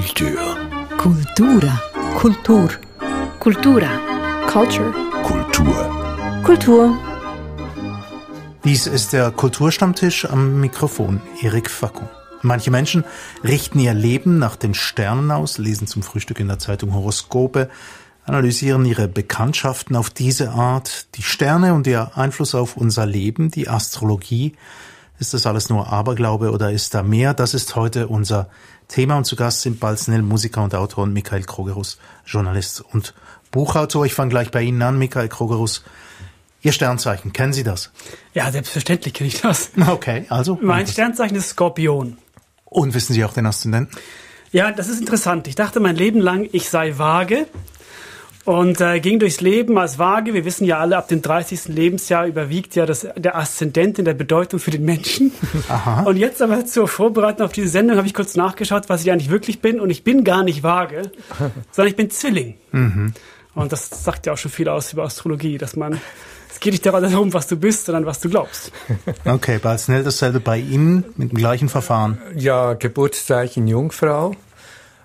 Kultur. Kultura. Kultur. Kultura. Culture. Kultur. Kultur. Dies ist der Kulturstammtisch am Mikrofon, Erik Facko. Manche Menschen richten ihr Leben nach den Sternen aus, lesen zum Frühstück in der Zeitung Horoskope, analysieren ihre Bekanntschaften auf diese Art, die Sterne und ihr Einfluss auf unser Leben, die Astrologie. Ist das alles nur Aberglaube oder ist da mehr? Das ist heute unser Thema und zu Gast sind Balznell, Musiker und Autor und Michael Krogerus, Journalist und Buchautor. Ich fange gleich bei Ihnen an, Michael Krogerus. Ihr Sternzeichen, kennen Sie das? Ja, selbstverständlich kenne ich das. Okay, also. Mein Sternzeichen ist Skorpion. Und wissen Sie auch den Aszendenten? Ja, das ist interessant. Ich dachte mein Leben lang, ich sei vage und äh, ging durchs Leben als vage. Wir wissen ja alle, ab dem 30. Lebensjahr überwiegt ja das, der Aszendent in der Bedeutung für den Menschen. Aha. Und jetzt aber zur Vorbereitung auf diese Sendung habe ich kurz nachgeschaut, was ich eigentlich wirklich bin. Und ich bin gar nicht vage, sondern ich bin Zwilling. Und das sagt ja auch schon viel aus über Astrologie, dass man, es geht nicht darum, was du bist, sondern was du glaubst. Okay, Balznell dasselbe bei Ihnen mit dem gleichen Verfahren. Ja, Geburtszeichen Jungfrau.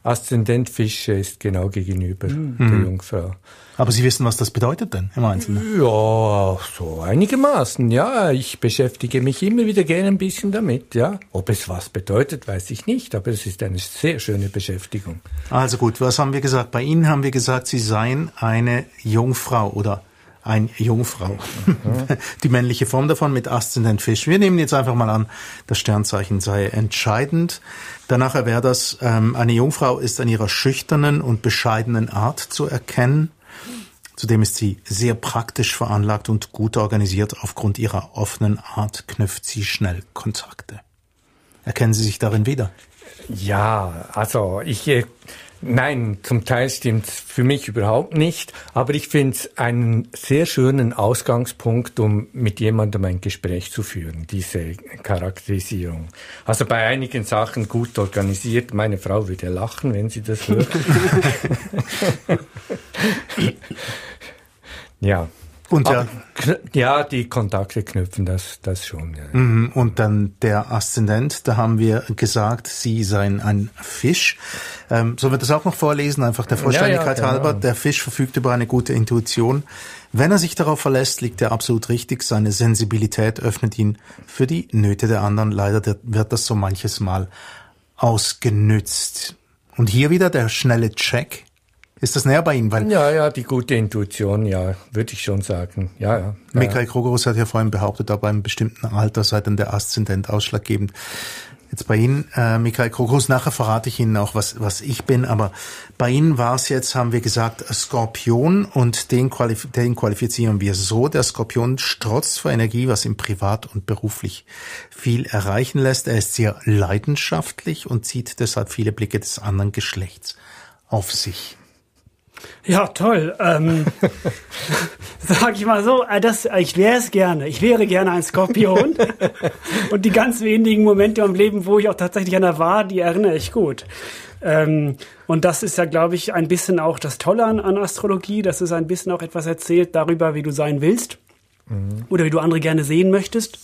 Aszendent Fische ist genau gegenüber der Jungfrau. Aber Sie wissen, was das bedeutet denn im Einzelnen? Ja, so einigermaßen. Ja, ich beschäftige mich immer wieder gerne ein bisschen damit. Ja, ob es was bedeutet, weiß ich nicht, aber es ist eine sehr schöne Beschäftigung. Also gut, was haben wir gesagt? Bei Ihnen haben wir gesagt, Sie seien eine Jungfrau oder ein Jungfrau. Die männliche Form davon mit Aszendent Fisch. Wir nehmen jetzt einfach mal an, das Sternzeichen sei entscheidend. Danach wäre das, ähm, eine Jungfrau ist an ihrer schüchternen und bescheidenen Art zu erkennen. Zudem ist sie sehr praktisch veranlagt und gut organisiert. Aufgrund ihrer offenen Art knüpft sie schnell Kontakte. Erkennen Sie sich darin wieder? Ja, also ich, äh, nein, zum Teil stimmt's für mich überhaupt nicht, aber ich finde es einen sehr schönen Ausgangspunkt, um mit jemandem ein Gespräch zu führen, diese Charakterisierung. Also bei einigen Sachen gut organisiert, meine Frau würde lachen, wenn sie das hört. ja. Und der, Aber, kn- ja, die Kontakte knüpfen, das, das schon. Ja. Mhm, Und dann der Aszendent, da haben wir gesagt, Sie seien ein Fisch. Ähm, sollen wir das auch noch vorlesen, einfach der Vollständigkeit Ja, ja, genau. halber? Der Fisch verfügt über eine gute Intuition. Wenn er sich darauf verlässt, liegt er absolut richtig. Seine Sensibilität öffnet ihn für die Nöte der anderen. Leider der- wird das so manches Mal ausgenützt. Und hier wieder der schnelle Check. Ist das näher bei Ihnen? Weil Ja, ja, die gute Intuition, ja, würde ich schon sagen. Ja, ja. Michael Krogerus hat ja vorhin behauptet, ab einem bestimmten Alter sei dann der Aszendent ausschlaggebend. Jetzt bei Ihnen, äh, Michael Krogerus, nachher verrate ich Ihnen auch, was, was ich bin, aber bei Ihnen war es jetzt, haben wir gesagt, Skorpion und den, qualif den qualifizieren wir so. Der Skorpion strotzt vor Energie, was ihm privat und beruflich viel erreichen lässt. Er ist sehr leidenschaftlich und zieht deshalb viele Blicke des anderen Geschlechts auf sich. Ja, toll. Ähm, sag ich mal so, äh, das, ich wäre es gerne. Ich wäre gerne ein Skorpion. Und die ganz wenigen Momente im Leben, wo ich auch tatsächlich einer war, die erinnere ich gut. Ähm, und das ist ja, glaube ich, ein bisschen auch das Tolle an, an Astrologie, dass es ein bisschen auch etwas erzählt darüber, wie du sein willst oder wie du andere gerne sehen möchtest.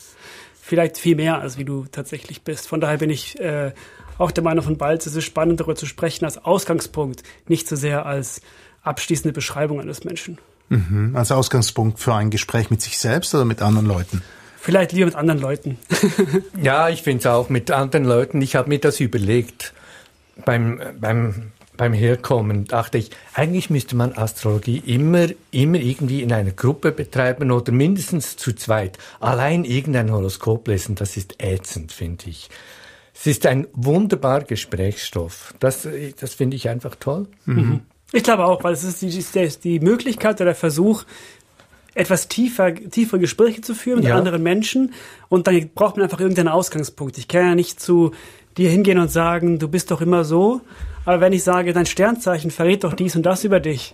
Vielleicht viel mehr, als wie du tatsächlich bist. Von daher bin ich äh, auch der Meinung von Balz, es ist spannend, darüber zu sprechen als Ausgangspunkt, nicht so sehr als abschließende Beschreibung eines Menschen. Mhm. Als Ausgangspunkt für ein Gespräch mit sich selbst oder mit anderen Leuten? Vielleicht lieber mit anderen Leuten. Ja, ich finde es auch mit anderen Leuten. Ich habe mir das überlegt beim, beim, beim Herkommen. Dachte ich, eigentlich müsste man Astrologie immer, immer irgendwie in einer Gruppe betreiben oder mindestens zu zweit. Allein irgendein Horoskop lesen, das ist ätzend, finde ich. Es ist ein wunderbarer Gesprächsstoff. Das, das finde ich einfach toll. Ich glaube auch, weil es ist die, die Möglichkeit oder der Versuch, etwas tiefer, tiefere Gespräche zu führen mit Ja. anderen Menschen. Und dann braucht man einfach irgendeinen Ausgangspunkt. Ich kann ja nicht zu dir hingehen und sagen, du bist doch immer so. Aber wenn ich sage, dein Sternzeichen verrät doch dies und das über dich,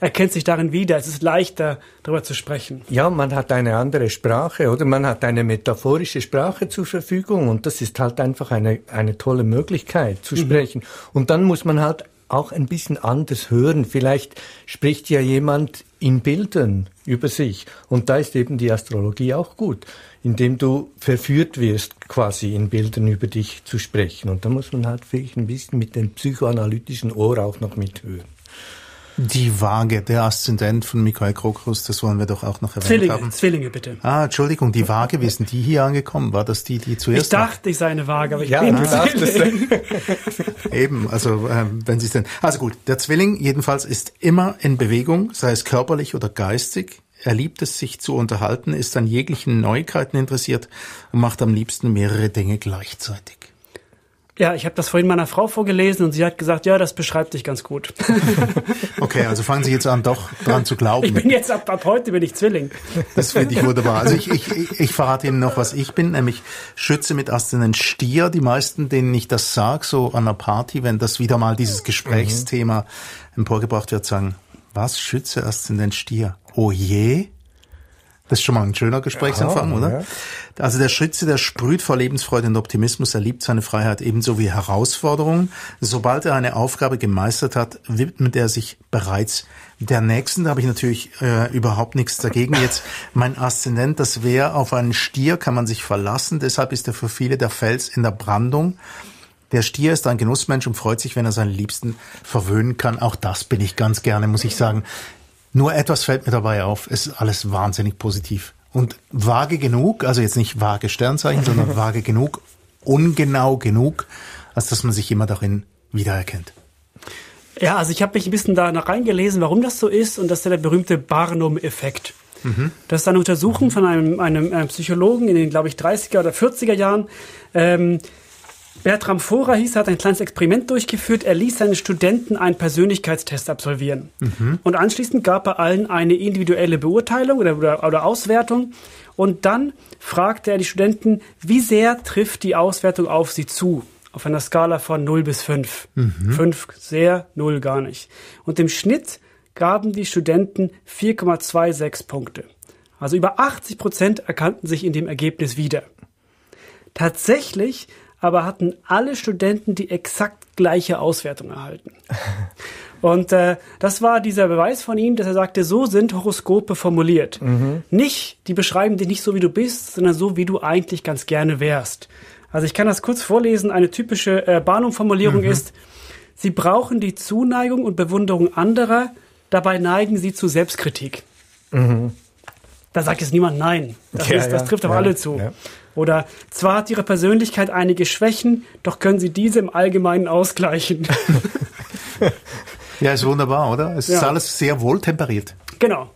erkennt sich darin wieder. Es ist leichter, darüber zu sprechen. Ja, man hat eine andere Sprache oder man hat eine metaphorische Sprache zur Verfügung und das ist halt einfach eine, eine tolle Möglichkeit zu sprechen. Und dann muss man halt auch ein bisschen anders hören. Vielleicht spricht ja jemand in Bildern über sich. Und da ist eben die Astrologie auch gut, indem du verführt wirst, quasi in Bildern über dich zu sprechen. Und da muss man halt vielleicht ein bisschen mit dem psychoanalytischen Ohr auch noch mithören. Die Waage, der Aszendent von Michael Krokrus, das wollen wir doch auch noch erwähnt Zwillinge, haben. Zwillinge bitte. Ah, Entschuldigung, die Waage, wie sind die hier angekommen? War das die, die zuerst Ich dachte, ich sei eine Waage, aber ich Ja, bin du war? Eben, also ähm, wenn Sie es denn. Also gut, der Zwilling jedenfalls ist immer in Bewegung, sei es körperlich oder geistig. Er liebt es, sich zu unterhalten, ist an jeglichen Neuigkeiten interessiert und macht am liebsten mehrere Dinge gleichzeitig. Ja, ich habe das vorhin meiner Frau vorgelesen und sie hat gesagt, ja, das beschreibt dich ganz gut. Okay, also fangen Sie jetzt an, doch dran zu glauben. Ich bin jetzt ab, ab heute bin ich Zwilling. Das finde ich wunderbar. Also ich, ich, ich, verrate Ihnen noch, was ich bin, nämlich Schütze mit Aszendent Stier. Die meisten, denen ich das sage, so an einer Party, wenn das wieder mal dieses Gesprächsthema emporgebracht wird, sagen, was, Schütze Aszendent Stier? Oh je? Das ist schon mal ein schöner Gesprächsanfang, Ja, oder? ja. Also der Schütze, der sprüht vor Lebensfreude und Optimismus, er liebt seine Freiheit ebenso wie Herausforderungen. Sobald er eine Aufgabe gemeistert hat, widmet er sich bereits der nächsten. Da habe ich natürlich äh, überhaupt nichts dagegen. Jetzt mein Aszendent, das wäre auf einen Stier, kann man sich verlassen. Deshalb ist er für viele der Fels in der Brandung. Der Stier ist ein Genussmensch und freut sich, wenn er seinen Liebsten verwöhnen kann. Auch das bin ich ganz gerne, muss ich sagen. Nur etwas fällt mir dabei auf. Es ist alles wahnsinnig positiv. Und vage genug, also jetzt nicht vage Sternzeichen, sondern vage genug, ungenau genug, als dass man sich immer darin wiedererkennt. Ja, also ich habe mich ein bisschen da noch reingelesen, warum das so ist und das ist ja der berühmte Barnum-Effekt. Das ist eine Untersuchung von einem, einem, einem Psychologen in den, glaube ich, 30er oder 40er Jahren. Ähm, Bertram Forer hieß, er hat ein kleines Experiment durchgeführt. Er ließ seine Studenten einen Persönlichkeitstest absolvieren. Und anschließend gab er allen eine individuelle Beurteilung oder, oder, oder Auswertung. Und dann fragte er die Studenten, wie sehr trifft die Auswertung auf sie zu? Auf einer Skala von 0 bis 5. 5 sehr, 0 gar nicht. Und im Schnitt gaben die Studenten 4,26 Punkte. Also über 80 Prozent erkannten sich in dem Ergebnis wieder. Tatsächlich aber hatten alle Studenten die exakt gleiche Auswertung erhalten. Und äh, das war dieser Beweis von ihm, dass er sagte, so sind Horoskope formuliert. Nicht, die beschreiben dich nicht so, wie du bist, sondern so, wie du eigentlich ganz gerne wärst. Also ich kann das kurz vorlesen. Eine typische äh, Barnum-Formulierung ist, sie brauchen die Zuneigung und Bewunderung anderer, dabei neigen sie zu Selbstkritik. Da sagt jetzt niemand nein. Das, Ja, ist, das ja, trifft auf ja, alle zu. ja. Oder zwar hat ihre Persönlichkeit einige Schwächen, doch können sie diese im Allgemeinen ausgleichen. Ja, ist wunderbar, oder? Es ist Ja. alles sehr wohltemperiert. genau.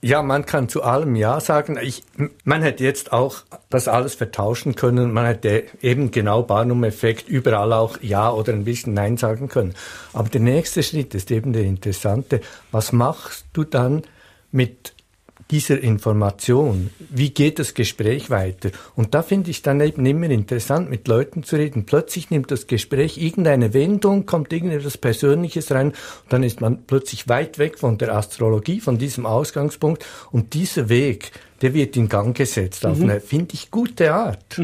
Ja, man kann zu allem Ja sagen. Ich, man hätte jetzt auch das alles vertauschen können. Man hätte eben genau Barnum-Effekt überall auch Ja oder ein bisschen Nein sagen können. Aber der nächste Schritt ist eben der interessante. Was machst du dann mit dieser Information? Wie geht das Gespräch weiter? Und da finde ich dann eben immer interessant, mit Leuten zu reden. Plötzlich nimmt das Gespräch irgendeine Wendung, kommt irgendetwas Persönliches rein und dann ist man plötzlich weit weg von der Astrologie, von diesem Ausgangspunkt und dieser Weg, der wird in Gang gesetzt auf eine, finde ich, gute Art.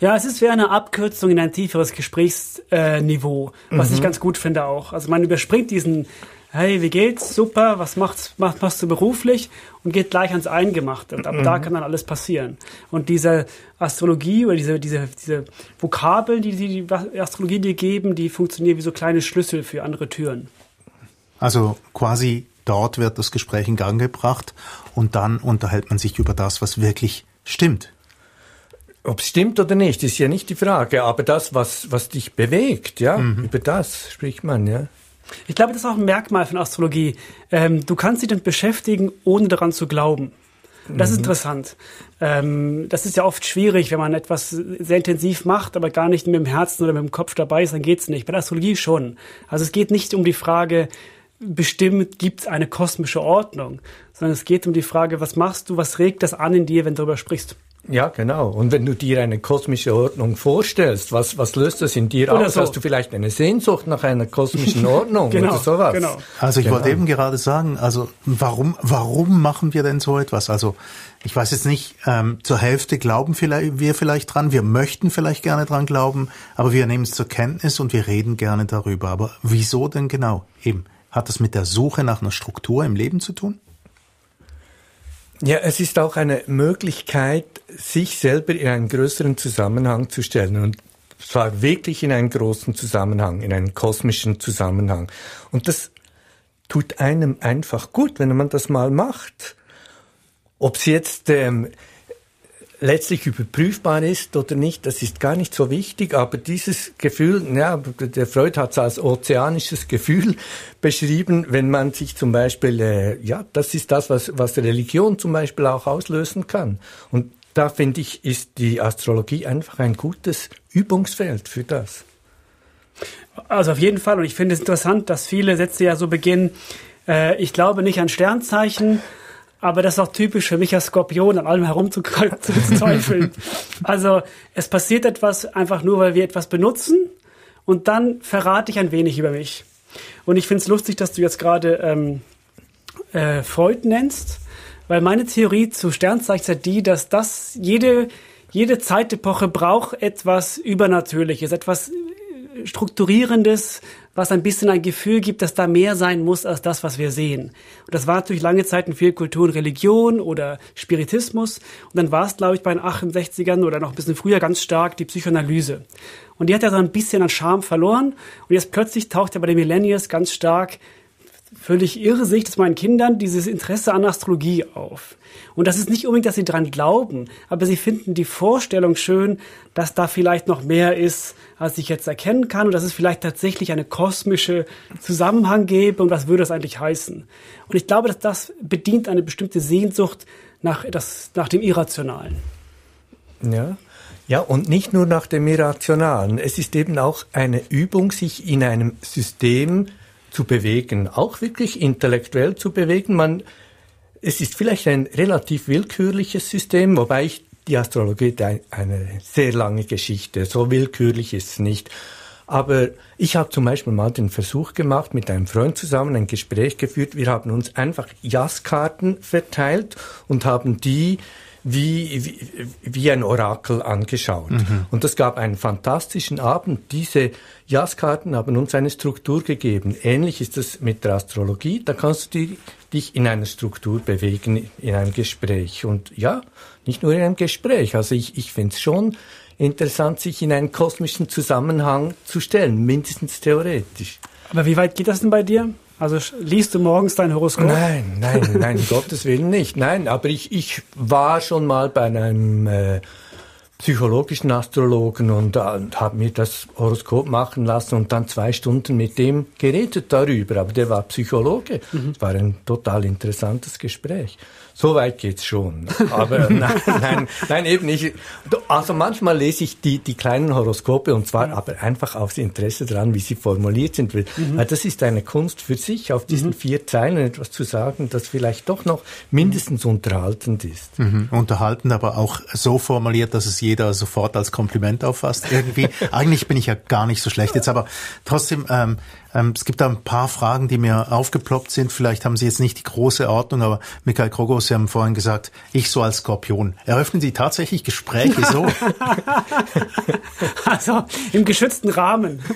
Ja, es ist wie eine Abkürzung in ein tieferes Gesprächsniveau, äh, was ich ganz gut finde auch. Also man überspringt diesen, hey, wie geht's? Super, was machst, machst, machst du beruflich? Und geht gleich ans Eingemachte. Und ab da kann dann alles passieren. Und diese Astrologie oder diese, diese, diese Vokabeln, die die die Astrologie dir geben, die funktionieren wie so kleine Schlüssel für andere Türen. Also quasi dort wird das Gespräch in Gang gebracht und dann unterhält man sich über das, was wirklich stimmt. Ob es stimmt oder nicht, ist ja nicht die Frage, aber das, was, was dich bewegt, ja, über das spricht man, ja. Ich glaube, das ist auch ein Merkmal von Astrologie. Ähm, du kannst dich damit beschäftigen, ohne daran zu glauben. Das ist interessant. Ähm, das ist ja oft schwierig, wenn man etwas sehr intensiv macht, aber gar nicht mit dem Herzen oder mit dem Kopf dabei ist, dann geht's nicht. Bei der Astrologie schon. Also es geht nicht um die Frage, bestimmt gibt es eine kosmische Ordnung, sondern es geht um die Frage, was machst du, was regt das an in dir, wenn du darüber sprichst. Ja, genau. Und wenn du dir eine kosmische Ordnung vorstellst, was, was löst das in dir Oder aus? so. Hast du vielleicht eine Sehnsucht nach einer kosmischen Ordnung Genau, oder sowas? genau. Also ich Genau. wollte eben gerade sagen, also warum, warum machen wir denn so etwas? Also ich weiß jetzt nicht, ähm, zur Hälfte glauben vielleicht, wir vielleicht dran, wir möchten vielleicht gerne dran glauben, aber wir nehmen es zur Kenntnis und wir reden gerne darüber. Aber wieso denn genau? Eben, hat das mit der Suche nach einer Struktur im Leben zu tun? Ja, es ist auch eine Möglichkeit, sich selber in einen größeren Zusammenhang zu stellen und zwar wirklich in einen großen Zusammenhang, in einen kosmischen Zusammenhang. Und das tut einem einfach gut, wenn man das mal macht. Ob es jetzt ähm, letztlich überprüfbar ist oder nicht, das ist gar nicht so wichtig, aber dieses Gefühl, ja, der Freud hat es als ozeanisches Gefühl beschrieben, wenn man sich zum Beispiel, äh, ja, das ist das, was, was Religion zum Beispiel auch auslösen kann. Und da finde ich, ist die Astrologie einfach ein gutes Übungsfeld für das. Also auf jeden Fall. Und ich finde es interessant, dass viele Sätze ja so beginnen, äh, ich glaube nicht an Sternzeichen, aber das ist auch typisch für mich als Skorpion, an allem herumzuzweifeln. also es passiert etwas einfach nur, weil wir etwas benutzen und dann verrate ich ein wenig über mich. Und ich finde es lustig, dass du jetzt gerade ähm, äh, Freud nennst, weil meine Theorie zu Sternzeichen ist die, dass das jede, jede Zeitepoche braucht etwas Übernatürliches, etwas Strukturierendes, was ein bisschen ein Gefühl gibt, dass da mehr sein muss als das, was wir sehen. Und das war natürlich lange Zeit in vielen Kulturen Religion oder Spiritismus. Und dann war es, glaube ich, bei den 68ern oder noch ein bisschen früher ganz stark die Psychoanalyse. Und die hat ja so ein bisschen an Charme verloren. Und jetzt plötzlich taucht ja bei den Millennials ganz stark völlig irrsicht es meinen Kindern dieses Interesse an Astrologie auf. Und das ist nicht unbedingt, dass sie dran glauben, aber sie finden die Vorstellung schön, dass da vielleicht noch mehr ist, als ich jetzt erkennen kann und dass es vielleicht tatsächlich eine kosmische Zusammenhang gäbe und was würde das eigentlich heißen. Und ich glaube, dass das bedient eine bestimmte Sehnsucht nach, das, nach dem Irrationalen. Ja. Ja, und nicht nur nach dem Irrationalen. Es ist eben auch eine Übung, sich in einem System zu bewegen, auch wirklich intellektuell zu bewegen. Man, es ist vielleicht ein relativ willkürliches System, wobei ich die Astrologie eine sehr lange Geschichte. So willkürlich ist es nicht. Aber ich habe zum Beispiel mal den Versuch gemacht, mit einem Freund zusammen ein Gespräch geführt. Wir haben uns einfach Jazzkarten verteilt und haben die wie, wie, wie ein Orakel angeschaut. Und das gab einen fantastischen Abend. Diese Jazzkarten haben uns eine Struktur gegeben. Ähnlich ist es mit der Astrologie. Da kannst du dich in einer Struktur bewegen, in einem Gespräch. Und ja, nicht nur in einem Gespräch. Also ich, ich finde es schon interessant, sich in einen kosmischen Zusammenhang zu stellen, mindestens theoretisch. Aber wie weit geht das denn bei dir? Also liest du morgens dein Horoskop? Nein, nein, nein, um Gottes Willen nicht. Nein, aber ich, ich war schon mal bei einem äh, psychologischen Astrologen und, äh, und habe mir das Horoskop machen lassen und dann zwei Stunden mit dem geredet darüber. Aber der war Psychologe. Es war ein total interessantes Gespräch. So weit geht's schon. Aber nein, nein, nein, eben nicht. Also manchmal lese ich die, die kleinen Horoskope und zwar aber einfach aufs Interesse dran, wie sie formuliert sind. Weil weil das ist eine Kunst für sich, auf diesen vier Zeilen etwas zu sagen, das vielleicht doch noch mindestens unterhaltend ist. Mhm. Unterhaltend, aber auch so formuliert, dass es jeder sofort als Kompliment auffasst. Irgendwie, eigentlich bin ich ja gar nicht so schlecht jetzt, aber trotzdem, ähm, es gibt da ein paar Fragen, die mir aufgeploppt sind. Vielleicht haben Sie jetzt nicht die große Ordnung, aber Michael Krogos, Sie haben vorhin gesagt, ich so als Skorpion. Eröffnen Sie tatsächlich Gespräche so? Also im geschützten Rahmen.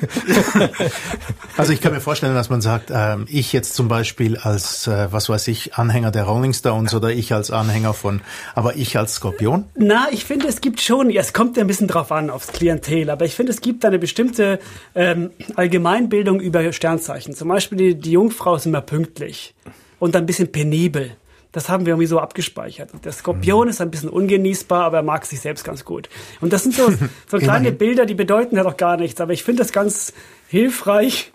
Also ich kann mir vorstellen, dass man sagt, ähm, ich jetzt zum Beispiel als, äh, was weiß ich, Anhänger der Rolling Stones oder ich als Anhänger von, aber ich als Skorpion? Na, ich finde, es gibt schon, ja, es kommt ja ein bisschen drauf an, aufs Klientel, aber ich finde, es gibt eine bestimmte ähm, Allgemeinbildung über Sternzeichen. Zum Beispiel die, die Jungfrau ist immer pünktlich und ein bisschen penibel. Das haben wir irgendwie so abgespeichert. Der Skorpion ist ein bisschen ungenießbar, aber er mag sich selbst ganz gut. Und das sind so, so kleine Bilder, die bedeuten ja doch gar nichts. Aber ich finde das ganz hilfreich,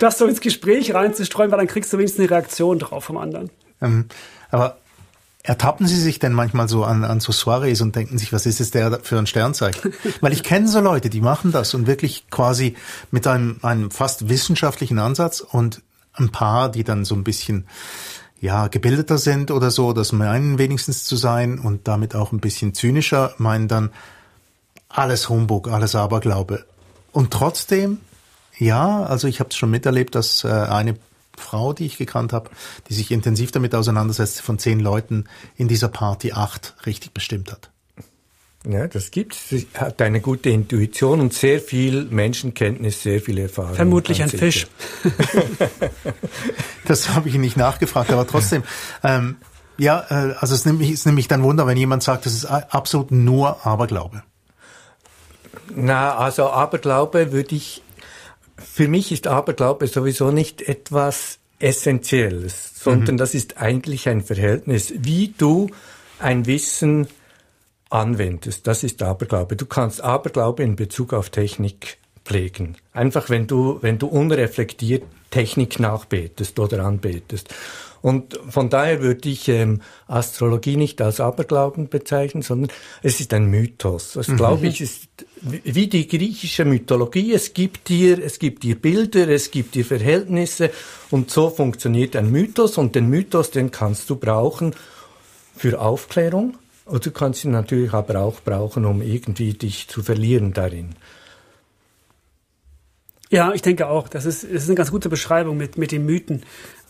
das so ins Gespräch reinzustreuen, weil dann kriegst du wenigstens eine Reaktion drauf vom anderen. Ähm, aber ertappen Sie sich denn manchmal so an, an so Soirees und denken sich, was ist es der für ein Sternzeichen? Weil ich kenne so Leute, die machen das und wirklich quasi mit einem, einem fast wissenschaftlichen Ansatz und ein paar, die dann so ein bisschen ja, gebildeter sind oder so, das meinen wenigstens zu sein und damit auch ein bisschen zynischer, meinen dann alles Humbug, alles Aberglaube. Und trotzdem, ja, also ich habe es schon miterlebt, dass äh, eine Frau, die ich gekannt habe, die sich intensiv damit auseinandersetzt, von zehn Leuten in dieser Party acht richtig bestimmt hat. Ja, das gibt's. Sie hat eine gute Intuition und sehr viel Menschenkenntnis, sehr viel Erfahrung. Vermutlich ein Fisch. das habe ich nicht nachgefragt, aber trotzdem. Ähm, ja, äh, also es nimmt, mich, es nimmt mich dann Wunder, wenn jemand sagt, das ist absolut nur Aberglaube. Na, also Aberglaube würde ich, für mich ist Aberglaube sowieso nicht etwas Essentielles, sondern mhm. das ist eigentlich ein Verhältnis, wie du ein Wissen anwendest. Das ist Aberglaube. Du kannst Aberglaube in Bezug auf Technik pflegen. Einfach wenn du, wenn du unreflektiert Technik nachbetest oder anbetest. Und von daher würde ich ähm, Astrologie nicht als Aberglauben bezeichnen, sondern es ist ein Mythos. Das mhm. glaube ich ist wie die griechische Mythologie. Es gibt dir, es gibt dir Bilder, es gibt dir Verhältnisse und so funktioniert ein Mythos und den Mythos, den kannst du brauchen für Aufklärung und du kannst ihn natürlich aber auch brauchen, um irgendwie dich zu verlieren darin. Ja, ich denke auch. Das ist, das ist eine ganz gute Beschreibung mit, mit den Mythen.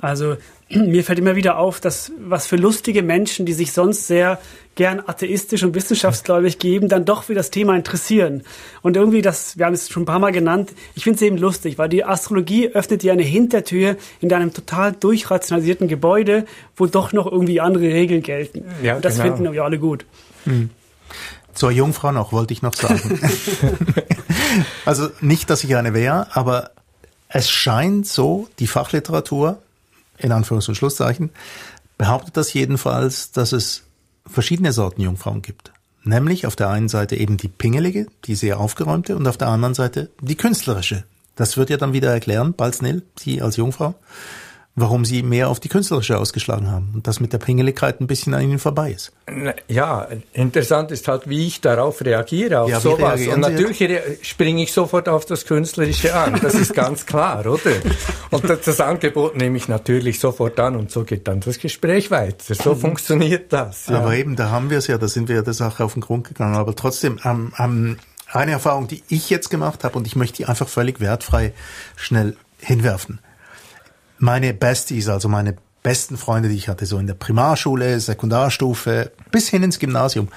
Also mir fällt immer wieder auf, dass was für lustige Menschen, die sich sonst sehr gern atheistisch und wissenschaftsgläubig geben, dann doch für das Thema interessieren. Und irgendwie das, wir haben es schon ein paar Mal genannt, ich finde es eben lustig, weil die Astrologie öffnet dir eine Hintertür in deinem total durchrationalisierten Gebäude, wo doch noch irgendwie andere Regeln gelten. Ja, und das genau. finden wir alle gut. Hm. Zur Jungfrau noch, wollte ich noch sagen. also nicht, dass ich eine wäre, aber es scheint so, die Fachliteratur, in Anführungs- und Schlusszeichen, behauptet das jedenfalls, dass es verschiedene Sorten Jungfrauen gibt. Nämlich auf der einen Seite eben die pingelige, die sehr aufgeräumte und auf der anderen Seite die künstlerische. Das wird ja dann wieder erklären, Balznil, Sie als Jungfrau warum sie mehr auf die künstlerische ausgeschlagen haben und das mit der Pingeligkeit ein bisschen an ihnen vorbei ist. Ja, interessant ist halt, wie ich darauf reagiere, auf ja, sowas. Und natürlich springe ich sofort auf das Künstlerische an, das ist ganz klar, oder? Und das Angebot nehme ich natürlich sofort an und so geht dann das Gespräch weiter. So mhm. funktioniert das. Ja. Aber eben, da haben wir es ja, da sind wir ja der Sache auf den Grund gegangen. Aber trotzdem, ähm, ähm, eine Erfahrung, die ich jetzt gemacht habe und ich möchte die einfach völlig wertfrei schnell hinwerfen meine Besties, also meine besten Freunde, die ich hatte, so in der Primarschule, Sekundarstufe, bis hin ins Gymnasium.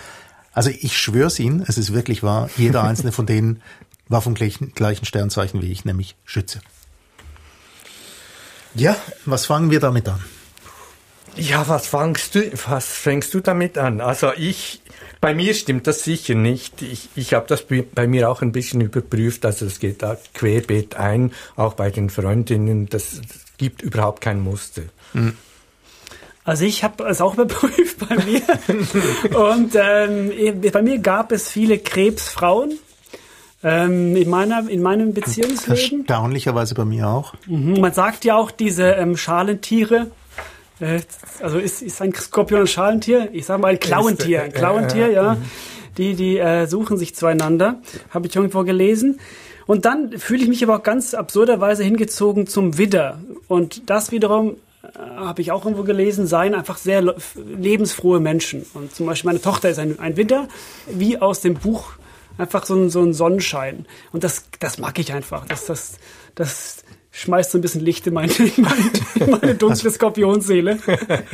Also ich schwör's Ihnen, es ist wirklich wahr, jeder einzelne von denen war vom gleichen, Sternzeichen wie ich, nämlich Schütze. Ja, was fangen wir damit an? Ja, was fängst du, was fängst du damit an? Also ich, bei mir stimmt das sicher nicht. Ich, ich habe das bei mir auch ein bisschen überprüft. Also es geht da querbeet ein, auch bei den Freundinnen. Das, gibt überhaupt kein Muster. Mhm. Also ich habe es auch überprüft bei mir. und ähm, bei mir gab es viele Krebsfrauen ähm, in, meiner, in meinem Beziehungsleben. Erstaunlicherweise bei mir auch. Mhm. Man sagt ja auch, diese ähm, Schalentiere, äh, also ist, ist ein Skorpion ein Schalentier? Ich sage mal ein Klauentier. Ein Klauentier, ja. Mhm. Die, die äh, suchen sich zueinander. Habe ich irgendwo gelesen. Und dann fühle ich mich aber auch ganz absurderweise hingezogen zum Widder. Und das wiederum äh, habe ich auch irgendwo gelesen, seien einfach sehr lebensfrohe Menschen. Und zum Beispiel meine Tochter ist ein, ein Widder, wie aus dem Buch einfach so ein, so ein Sonnenschein. Und das, das mag ich einfach. Das, das, das, schmeißt so ein bisschen Licht in meine, in meine, in meine dunkle Skorpionseele.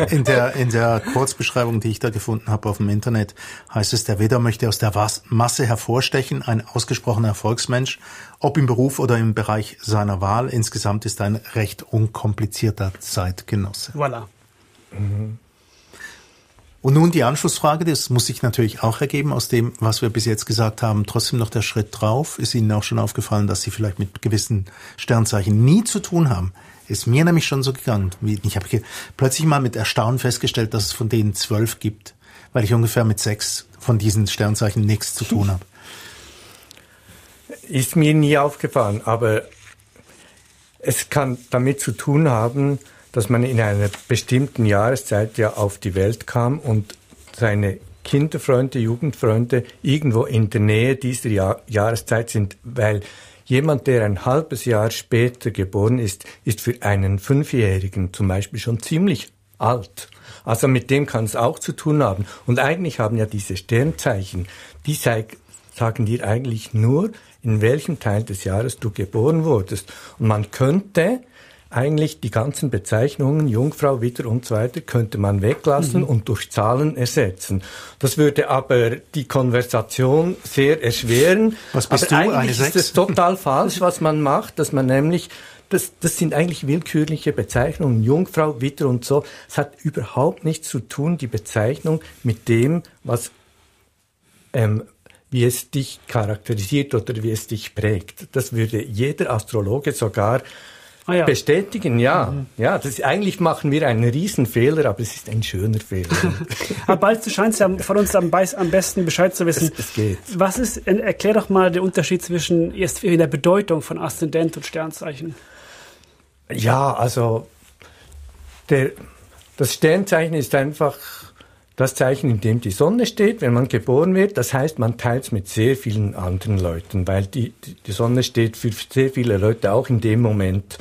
In der, in der Kurzbeschreibung, die ich da gefunden habe auf dem Internet, heißt es, der Widder möchte aus der Masse hervorstechen, ein ausgesprochener Erfolgsmensch, ob im Beruf oder im Bereich seiner Wahl. Insgesamt ist ein recht unkomplizierter Zeitgenosse. Voilà. Mhm. Und nun die Anschlussfrage, das muss sich natürlich auch ergeben aus dem, was wir bis jetzt gesagt haben. Trotzdem noch der Schritt drauf. Ist Ihnen auch schon aufgefallen, dass Sie vielleicht mit gewissen Sternzeichen nie zu tun haben? Ist mir nämlich schon so gegangen. Ich habe plötzlich mal mit Erstaunen festgestellt, dass es von denen zwölf gibt, weil ich ungefähr mit sechs von diesen Sternzeichen nichts zu tun habe. Ist mir nie aufgefallen, aber es kann damit zu tun haben, dass man in einer bestimmten Jahreszeit ja auf die Welt kam und seine Kinderfreunde, Jugendfreunde irgendwo in der Nähe dieser Jahr Jahreszeit sind, weil jemand, der ein halbes Jahr später geboren ist, ist für einen Fünfjährigen zum Beispiel schon ziemlich alt. Also mit dem kann es auch zu tun haben. Und eigentlich haben ja diese Sternzeichen, die sagen dir eigentlich nur, in welchem Teil des Jahres du geboren wurdest. Und man könnte eigentlich die ganzen Bezeichnungen Jungfrau, Widder und so weiter könnte man weglassen mhm. und durch Zahlen ersetzen. Das würde aber die Konversation sehr erschweren. Was bist aber du? Eigentlich Eine ist Sechs? total falsch, was man macht, dass man nämlich das, das sind eigentlich willkürliche Bezeichnungen, Jungfrau, Widder und so. Es hat überhaupt nichts zu tun, die Bezeichnung mit dem, was ähm, wie es dich charakterisiert oder wie es dich prägt. Das würde jeder Astrologe sogar Ah, ja. bestätigen, ja. Ja, das eigentlich machen wir einen Riesenfehler, aber es ist ein schöner Fehler. Aber bald du scheinst ja von uns am, am besten Bescheid zu wissen. Es- es geht. Was ist, erklär doch mal den Unterschied zwischen erst in der Bedeutung von Aszendent und Sternzeichen. ja, also der, das Sternzeichen ist einfach das Zeichen, in dem die Sonne steht, wenn man geboren wird. Das heißt, man teilt es mit sehr vielen anderen Leuten, weil die, die, Sonne steht für sehr viele Leute auch in dem Moment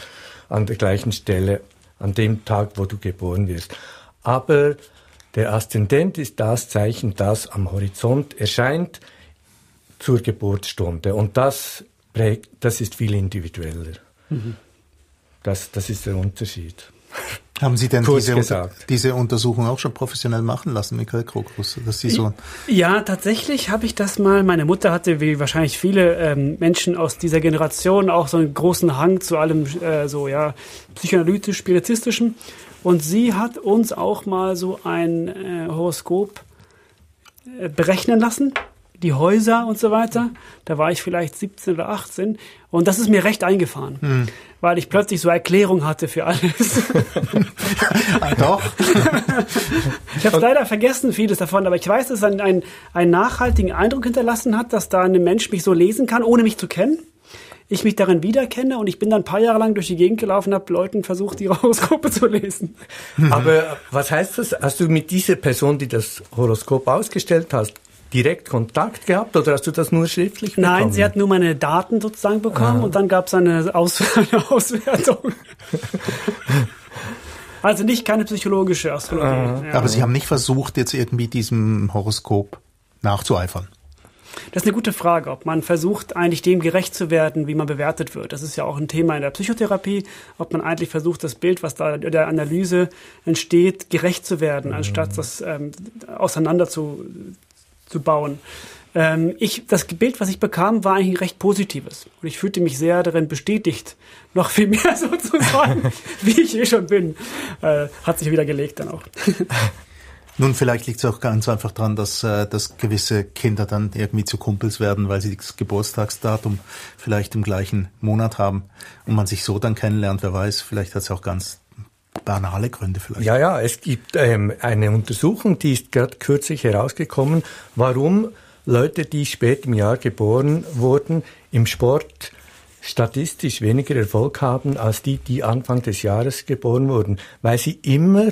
an der gleichen Stelle, an dem Tag, wo du geboren wirst. Aber der Aszendent ist das Zeichen, das am Horizont erscheint zur Geburtsstunde. Und das prägt, das ist viel individueller. Das, das ist der Unterschied. Haben Sie denn diese, gesagt. diese Untersuchung auch schon professionell machen lassen, Michael Krokus? Dass Sie so Ja, tatsächlich habe ich das mal. Meine Mutter hatte, wie wahrscheinlich viele ähm, Menschen aus dieser Generation, auch so einen großen Hang zu allem äh, so ja psychoanalytisch, spiritistischen. Und sie hat uns auch mal so ein äh, Horoskop äh, berechnen lassen, die Häuser und so weiter. Da war ich vielleicht 17 oder 18 und das ist mir recht eingefahren, weil ich plötzlich so Erklärung hatte für alles. ah, doch. Ich habe leider vergessen vieles davon, aber ich weiß, dass es einen, einen, einen nachhaltigen Eindruck hinterlassen hat, dass da ein Mensch mich so lesen kann, ohne mich zu kennen. Ich mich darin wiederkenne und ich bin dann ein paar Jahre lang durch die Gegend gelaufen und habe Leuten versucht, ihre Horoskope zu lesen. Aber was heißt das? Hast du mit dieser Person, die das Horoskop ausgestellt hast, direkt Kontakt gehabt oder hast du das nur schriftlich bekommen? Nein, sie hat nur meine Daten sozusagen bekommen und dann gab es eine, Aus eine Auswertung. also nicht keine psychologische Astrologie. Ja. Aber Sie haben nicht versucht, jetzt irgendwie diesem Horoskop nachzueifern. Das ist eine gute Frage, ob man versucht, eigentlich dem gerecht zu werden, wie man bewertet wird. Das ist ja auch ein Thema in der Psychotherapie, ob man eigentlich versucht, das Bild, was da in der Analyse entsteht, gerecht zu werden, anstatt das ähm, auseinander zu, bauen. Ähm, ich, das Bild, was ich bekam, war eigentlich ein recht positives. Und ich fühlte mich sehr darin bestätigt, noch viel mehr sozusagen, wie ich eh schon bin. Äh, hat sich wieder gelegt dann auch. Nun, vielleicht liegt es auch ganz einfach daran, dass, äh, dass gewisse Kinder dann irgendwie zu Kumpels werden, weil sie das Geburtstagsdatum vielleicht im gleichen Monat haben und man sich so dann kennenlernt. Wer weiß, vielleicht hat es auch ganz banale Gründe vielleicht. Ja, ja, es gibt ähm, eine Untersuchung, die ist gerade kürzlich herausgekommen, warum Leute, die spät im Jahr geboren wurden, im Sport statistisch weniger Erfolg haben als die, die Anfang des Jahres geboren wurden, weil sie immer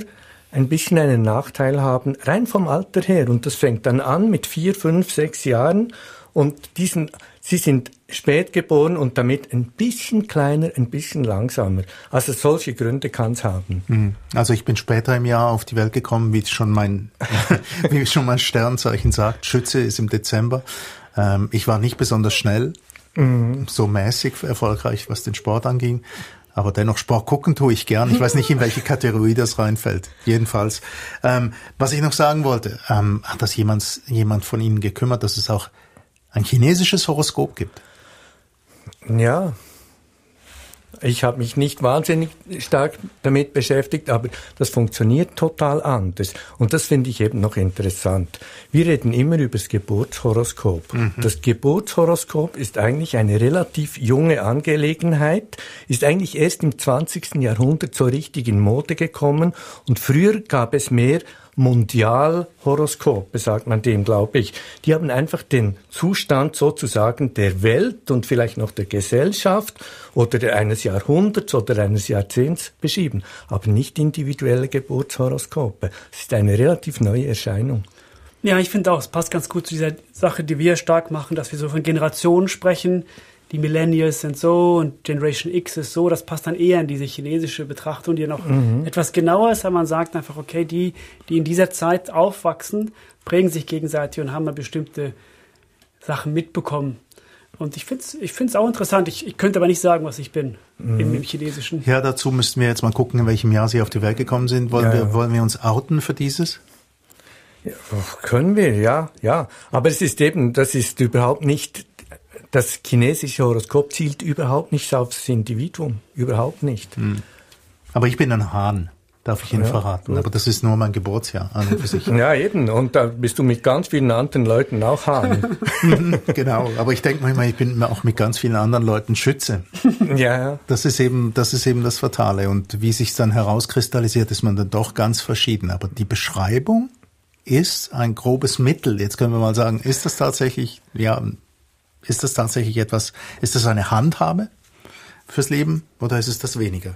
ein bisschen einen Nachteil haben, rein vom Alter her. Und das fängt dann an mit vier, fünf, sechs Jahren. Und diesen, sie sind spät geboren und damit ein bisschen kleiner, ein bisschen langsamer. Also solche Gründe kann es haben. Mhm. Also ich bin später im Jahr auf die Welt gekommen, wie schon mein, wie schon mein Sternzeichen sagt. Schütze ist im Dezember. Ähm, ich war nicht besonders schnell, so mäßig erfolgreich, was den Sport anging. Aber dennoch Sport gucken tue ich gern. Ich weiß nicht, in welche Kategorie das reinfällt. Jedenfalls. Ähm, was ich noch sagen wollte, ähm, hat das jemand, jemand von Ihnen gekümmert, dass es auch ein chinesisches Horoskop gibt? Ja. Ich habe mich nicht wahnsinnig stark damit beschäftigt, aber das funktioniert total anders. Und das finde ich eben noch interessant. Wir reden immer über das Geburtshoroskop. Mhm. Das Geburtshoroskop ist eigentlich eine relativ junge Angelegenheit, ist eigentlich erst im 20. Jahrhundert so richtig in Mode gekommen und früher gab es mehr Mondialhoroskope, sagt man dem, glaube ich. Die haben einfach den Zustand sozusagen der Welt und vielleicht noch der Gesellschaft oder eines Jahrhunderts oder eines Jahrzehnts beschrieben, aber nicht individuelle Geburtshoroskope. Es ist eine relativ neue Erscheinung. Ja, ich finde auch, es passt ganz gut zu dieser Sache, die wir stark machen, dass wir so von Generationen sprechen, die Millennials sind so und Generation X ist so, das passt dann eher in diese chinesische Betrachtung, die noch mhm. etwas genauer ist, weil man sagt einfach, okay, die, die in dieser Zeit aufwachsen, prägen sich gegenseitig und haben bestimmte Sachen mitbekommen. Und ich finde es ich find's auch interessant. Ich, ich könnte aber nicht sagen, was ich bin mhm. im, im, Chinesischen. Ja, dazu müssten wir jetzt mal gucken, in welchem Jahr Sie auf die Welt gekommen sind. Wollen, ja, wir, wollen wir uns outen für dieses? Ja, können wir, ja, ja. Aber es ist eben, das ist überhaupt nicht das chinesische Horoskop zielt überhaupt nicht aufs Individuum, überhaupt nicht. Hm. Aber ich bin ein Hahn, darf ich Ihnen ja, verraten. Gut. Aber das ist nur mein Geburtsjahr an und für sich. Ja, eben. Und da bist du mit ganz vielen anderen Leuten auch Hahn. genau. Aber ich denke manchmal, ich bin auch mit ganz vielen anderen Leuten Schütze. ja, ja. Das ist eben, das ist eben das Fatale. Und wie sich dann herauskristallisiert, ist man dann doch ganz verschieden. Aber die Beschreibung ist ein grobes Mittel. Jetzt können wir mal sagen, ist das tatsächlich, ja, ist das tatsächlich etwas, ist das eine Handhabe fürs Leben oder ist es das weniger?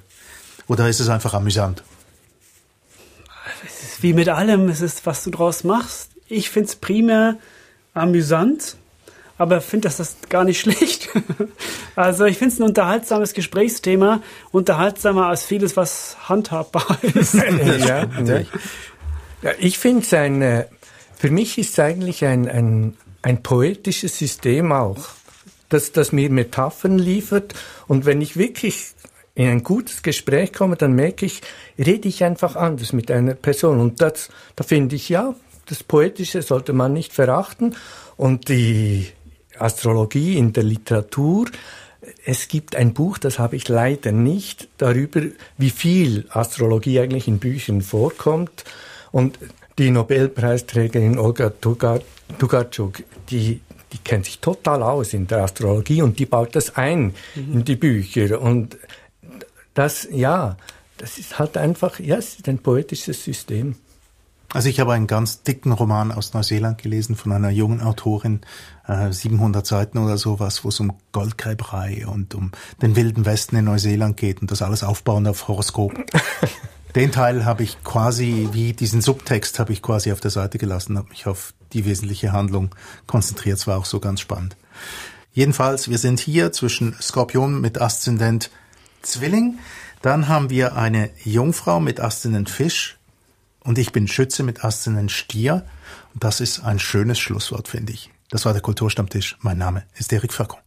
Oder ist es einfach amüsant? Es ist wie mit allem, es ist, was du draus machst. Ich finde es primär amüsant, aber finde das, das gar nicht schlecht. also ich finde es ein unterhaltsames Gesprächsthema, unterhaltsamer als vieles, was handhabbar ist. ja, ja. ja ich finde es ein, äh, für mich ist es eigentlich ein, ein ein poetisches System auch, das, das mir Metaphern liefert. Und wenn ich wirklich in ein gutes Gespräch komme, dann merke ich, rede ich einfach anders mit einer Person. Und das, da finde ich, ja, das Poetische sollte man nicht verachten. Und die Astrologie in der Literatur, es gibt ein Buch, das habe ich leider nicht, darüber, wie viel Astrologie eigentlich in Büchern vorkommt. Und die Nobelpreisträgerin Olga Tugatschuk, die, die kennt sich total aus in der Astrologie und die baut das ein mhm. in die Bücher. Und das, ja, das ist halt einfach, ja, es ist ein poetisches System. Also ich habe einen ganz dicken Roman aus Neuseeland gelesen von einer jungen Autorin, äh, 700 Seiten oder sowas, wo es um Goldgräberei und um den wilden Westen in Neuseeland geht und das alles aufbauend auf Horoskop. Den Teil habe ich quasi, wie diesen Subtext habe ich quasi auf der Seite gelassen, habe mich auf die wesentliche Handlung konzentriert. Es war auch so ganz spannend. Jedenfalls, wir sind hier zwischen Skorpion mit Aszendent Zwilling. Dann haben wir eine Jungfrau mit Aszendent Fisch. Und ich bin Schütze mit Aszendent Stier. Und das ist ein schönes Schlusswort, finde ich. Das war der Kulturstammtisch. Mein Name ist Erik Facon.